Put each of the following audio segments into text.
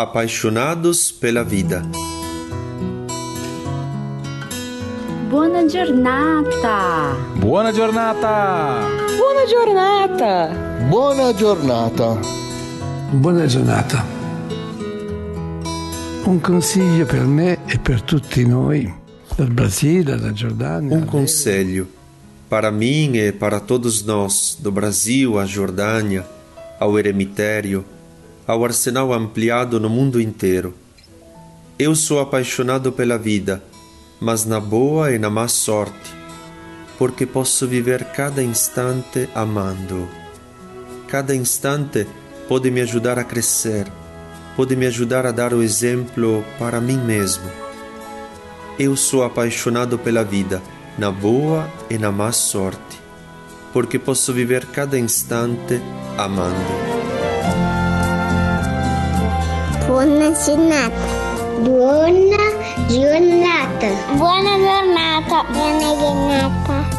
Apaixonados pela vida. Buona giornata! Buona giornata! Buona giornata! Buona giornata! Buona giornata! Un consiglio per me e per tutti noi, dal Brasile, da Giordânia. Um conselho para mim e para todos nós, do Brasil à Jordânia, ao eremitério, ao arsenal ampliado no mundo inteiro. Eu sou apaixonado pela vida mas na boa e na má sorte, porque posso viver cada instante amando. Cada instante pode me ajudar a crescer, pode me ajudar a dar o exemplo para mim mesmo. Eu sou apaixonado pela vida, na boa e na má sorte, porque posso viver cada instante amando. Buona giornata. Buona giornata. Buona giornata. Buona giornata.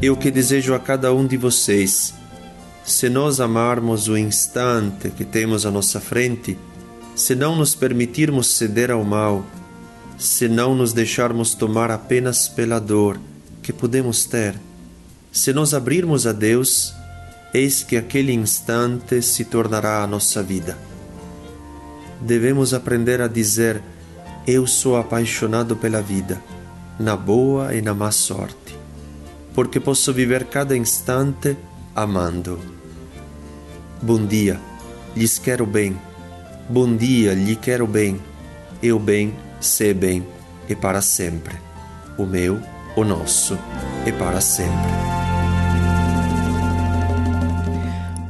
Eu que desejo a cada um de vocês, se nós amarmos o instante que temos à nossa frente, se não nos permitirmos ceder ao mal, se não nos deixarmos tomar apenas pela dor que podemos ter, se nos abrirmos a Deus, eis que aquele instante se tornará a nossa vida. Devemos aprender a dizer: Eu sou apaixonado pela vida, na boa e na má sorte, porque posso viver cada instante amando. Bom dia, lhes quero bem. Bom dia, lhe quero bem. Eu bem, sei bem, e para sempre. O meu, o nosso, e para sempre.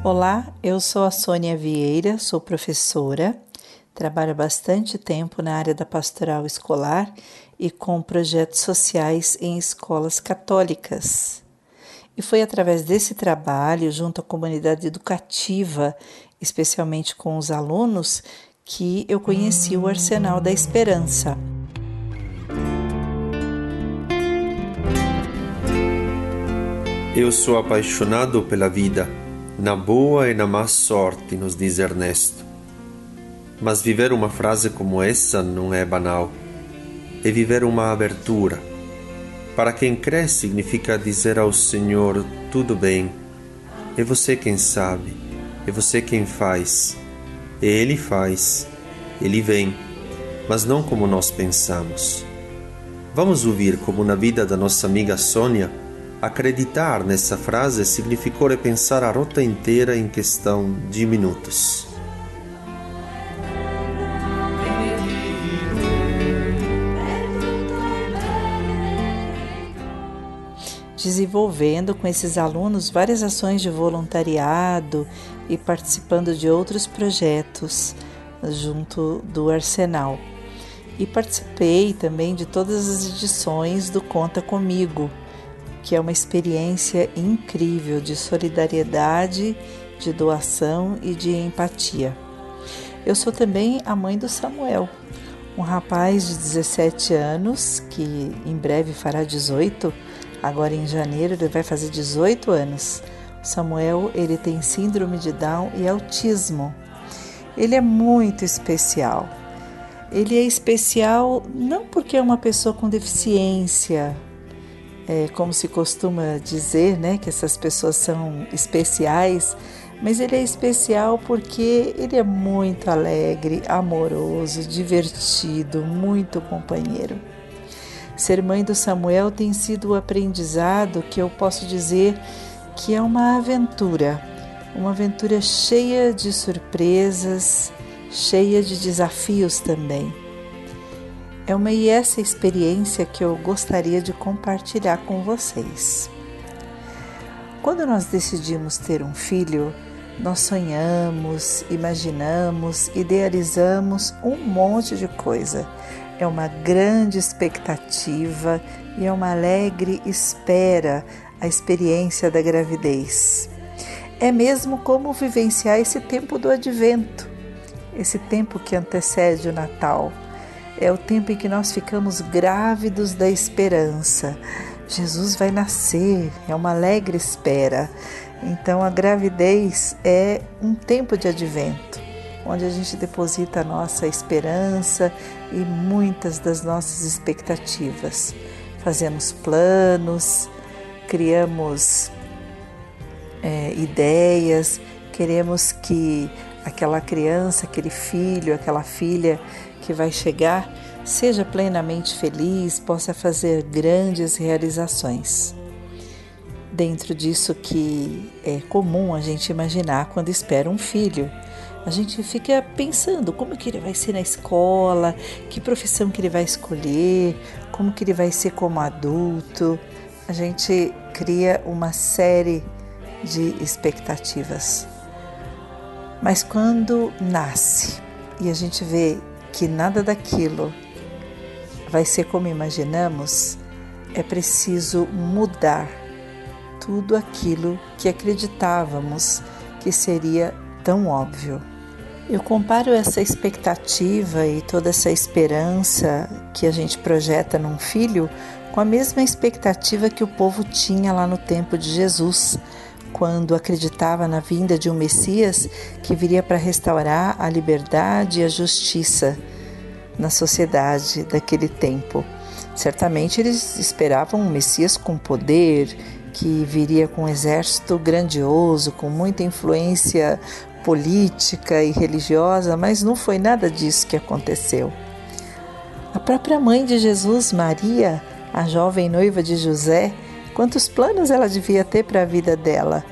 Olá, eu sou a Sônia Vieira, sou professora, trabalho bastante tempo na área da pastoral escolar e com projetos sociais em escolas católicas. E foi através desse trabalho, junto à comunidade educativa, especialmente com os alunos, que eu conheci o Arsenal da Esperança. Eu sou apaixonado pela vida na boa e na má sorte, nos diz Ernesto. Mas viver uma frase como essa não é banal. É viver uma abertura. Para quem crê, significa dizer ao Senhor: tudo bem, é você quem sabe, é você quem faz. E Ele faz, Ele vem, mas não como nós pensamos. Vamos ouvir como na vida da nossa amiga Sônia Acreditar nessa frase significou repensar a rota inteira em questão de minutos. Desenvolvendo com esses alunos várias ações de voluntariado e participando de outros projetos junto do Arsenal. E participei também de todas as edições do Conta Comigo, que é uma experiência incrível de solidariedade, de doação e de empatia. Eu sou também a mãe do Samuel, um rapaz de 17 anos que em breve fará 18. Agora em janeiro ele vai fazer 18 anos. Samuel ele tem síndrome de Down e autismo. Ele é muito especial. Ele é especial não porque é uma pessoa com deficiência é, como se costuma dizer, né, que essas pessoas são especiais, mas ele é especial porque ele é muito alegre, amoroso, divertido, muito companheiro. Ser mãe do Samuel tem sido o aprendizado que eu posso dizer que é uma aventura, uma aventura cheia de surpresas, cheia de desafios também. É uma e essa experiência que eu gostaria de compartilhar com vocês. Quando nós decidimos ter um filho, nós sonhamos, imaginamos, idealizamos um monte de coisa. É uma grande expectativa e é uma alegre espera a experiência da gravidez. É mesmo como vivenciar esse tempo do advento, esse tempo que antecede o Natal é o tempo em que nós ficamos grávidos da esperança. Jesus vai nascer, é uma alegre espera. Então a gravidez é um tempo de advento, onde a gente deposita a nossa esperança e muitas das nossas expectativas. Fazemos planos, criamos é, ideias, queremos que aquela criança, aquele filho, aquela filha que vai chegar seja plenamente feliz, possa fazer grandes realizações. Dentro disso que é comum a gente imaginar quando espera um filho, a gente fica pensando como que ele vai ser na escola, que profissão que ele vai escolher, como que ele vai ser como adulto. A gente cria uma série de expectativas. Mas quando nasce e a gente vê que nada daquilo vai ser como imaginamos, é preciso mudar tudo aquilo que acreditávamos que seria tão óbvio. Eu comparo essa expectativa e toda essa esperança que a gente projeta num filho com a mesma expectativa que o povo tinha lá no tempo de Jesus, quando acreditava na vinda de um Messias que viria para restaurar a liberdade e a justiça na sociedade daquele tempo. Certamente eles esperavam um Messias com poder, que viria com um exército grandioso, com muita influência política e religiosa, mas não foi nada disso que aconteceu. A própria mãe de Jesus, Maria, a jovem noiva de José, quantos planos ela devia ter para a vida dela,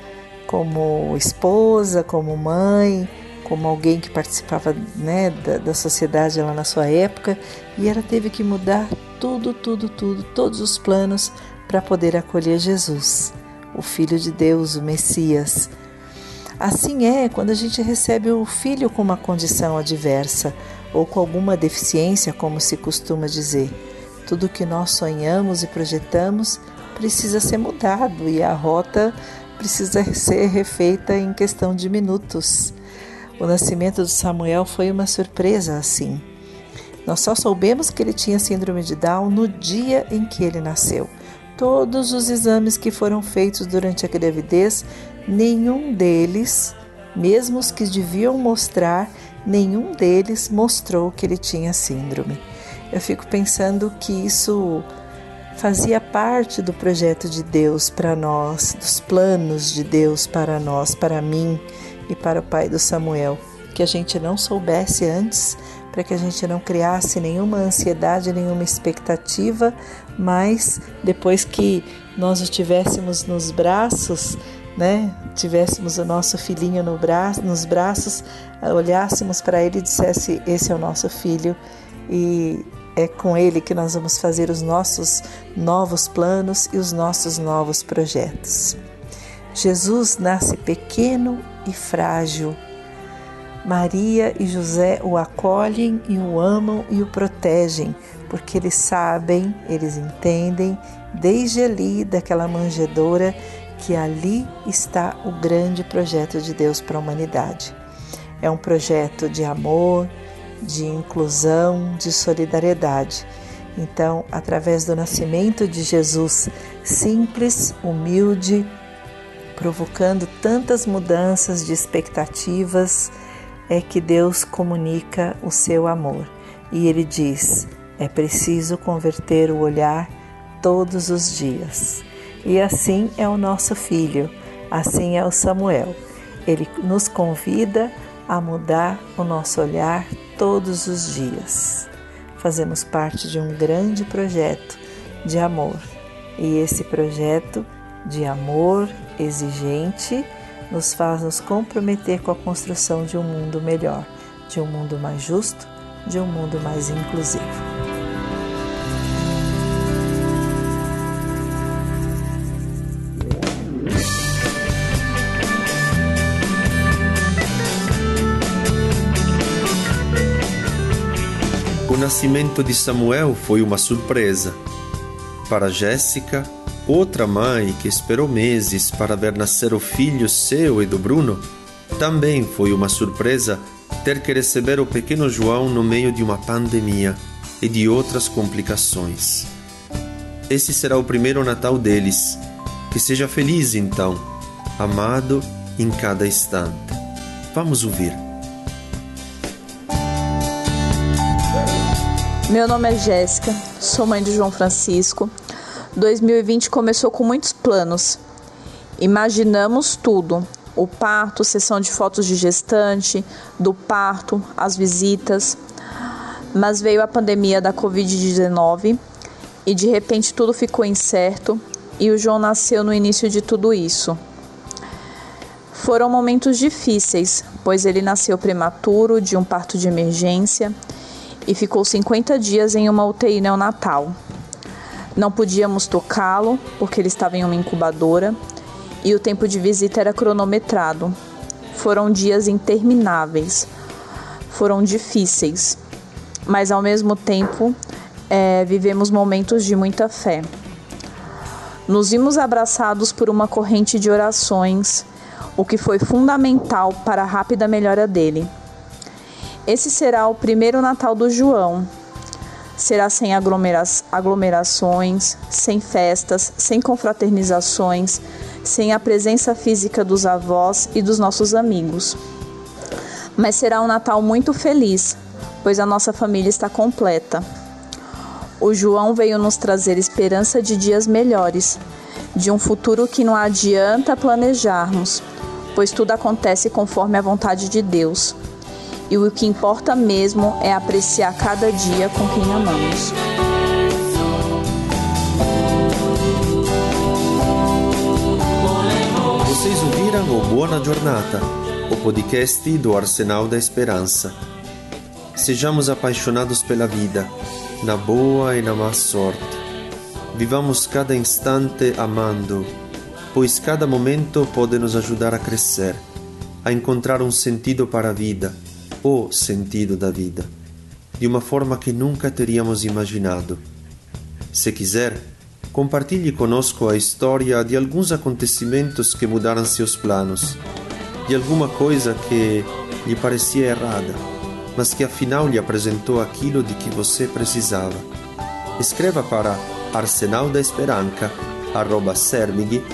como esposa, como mãe, como alguém que participava né, da, da sociedade lá na sua época, e ela teve que mudar tudo, tudo, tudo, todos os planos para poder acolher Jesus, o Filho de Deus, o Messias. Assim é quando a gente recebe o filho com uma condição adversa ou com alguma deficiência, como se costuma dizer. Tudo que nós sonhamos e projetamos precisa ser mudado e a rota precisa ser refeita em questão de minutos. O nascimento de Samuel foi uma surpresa assim. Nós só soubemos que ele tinha síndrome de Down no dia em que ele nasceu. Todos os exames que foram feitos durante a gravidez, nenhum deles, mesmo os que deviam mostrar, nenhum deles mostrou que ele tinha síndrome. Eu fico pensando que isso fazia parte do projeto de Deus para nós, dos planos de Deus para nós, para mim e para o pai do Samuel, que a gente não soubesse antes, para que a gente não criasse nenhuma ansiedade, nenhuma expectativa, mas depois que nós o tivéssemos nos braços, né, tivéssemos o nosso filhinho no braço, nos braços, olhássemos para ele e dissesse: Esse é o nosso filho, e é com ele que nós vamos fazer os nossos novos planos e os nossos novos projetos. Jesus nasce pequeno e frágil. Maria e José o acolhem e o amam e o protegem, porque eles sabem, eles entendem, desde ali, daquela manjedoura, que ali está o grande projeto de Deus para a humanidade. É um projeto de amor, de inclusão, de solidariedade. Então, através do nascimento de Jesus, simples, humilde, provocando tantas mudanças de expectativas, é que Deus comunica o seu amor. E ele diz: é preciso converter o olhar todos os dias. E assim é o nosso filho, assim é o Samuel. Ele nos convida a mudar o nosso olhar todos os dias. Fazemos parte de um grande projeto de amor. E esse projeto de amor exigente nos faz nos comprometer com a construção de um mundo melhor, de um mundo mais justo, de um mundo mais inclusivo. Nascimento de Samuel foi uma surpresa. Para Jéssica, outra mãe que esperou meses para ver nascer o filho seu e do Bruno, também foi uma surpresa ter que receber o pequeno João no meio de uma pandemia e de outras complicações. Esse será o primeiro Natal deles. Que seja feliz então, amado em cada instante. Vamos ouvir. Meu nome é Jéssica, sou mãe de João Francisco. 2020 começou com muitos planos. Imaginamos tudo: o parto, sessão de fotos de gestante, do parto, as visitas. Mas veio a pandemia da Covid-19 e de repente tudo ficou incerto e o João nasceu no início de tudo isso. Foram momentos difíceis, pois ele nasceu prematuro de um parto de emergência e ficou 50 dias em uma UTI neonatal. Não podíamos tocá-lo porque ele estava em uma incubadora e o tempo de visita era cronometrado. Foram dias intermináveis, foram difíceis, mas ao mesmo tempo é, vivemos momentos de muita fé. Nos vimos abraçados por uma corrente de orações, o que foi fundamental para a rápida melhora dele. Esse será o primeiro Natal do João. Será sem aglomera aglomerações, sem festas, sem confraternizações, sem a presença física dos avós e dos nossos amigos. Mas será um Natal muito feliz, pois a nossa família está completa. O João veio nos trazer esperança de dias melhores, de um futuro que não adianta planejarmos, pois tudo acontece conforme a vontade de Deus. E o que importa mesmo é apreciar cada dia com quem amamos. Vocês ouviram o Buona Giornata, o podcast do Arsenal da Esperança. Sejamos apaixonados pela vida na boa e na má sorte. Vivamos cada instante amando, pois cada momento pode nos ajudar a crescer, a encontrar um sentido para a vida, o sentido da vida, de uma forma que nunca teríamos imaginado. Se quiser, compartilhe conosco a história de alguns acontecimentos que mudaram seus planos, de alguma coisa que lhe parecia errada mas que afinal lhe apresentou aquilo de que você precisava. Escreva para Arsenal da Esperança, sermig.org.br.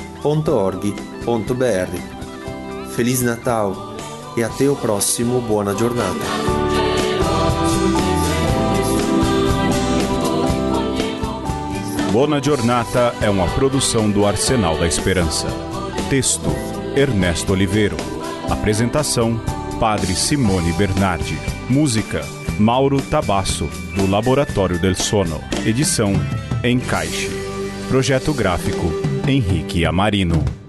Feliz Natal e até o próximo Buona Giornata. Buona Giornata é uma produção do Arsenal da Esperança. Texto: Ernesto Oliveiro. Apresentação: Padre Simone Bernardi. Música: Mauro Tabasso, do Laboratório del Sono. Edição: Encaixe. Projeto gráfico: Henrique Amarino.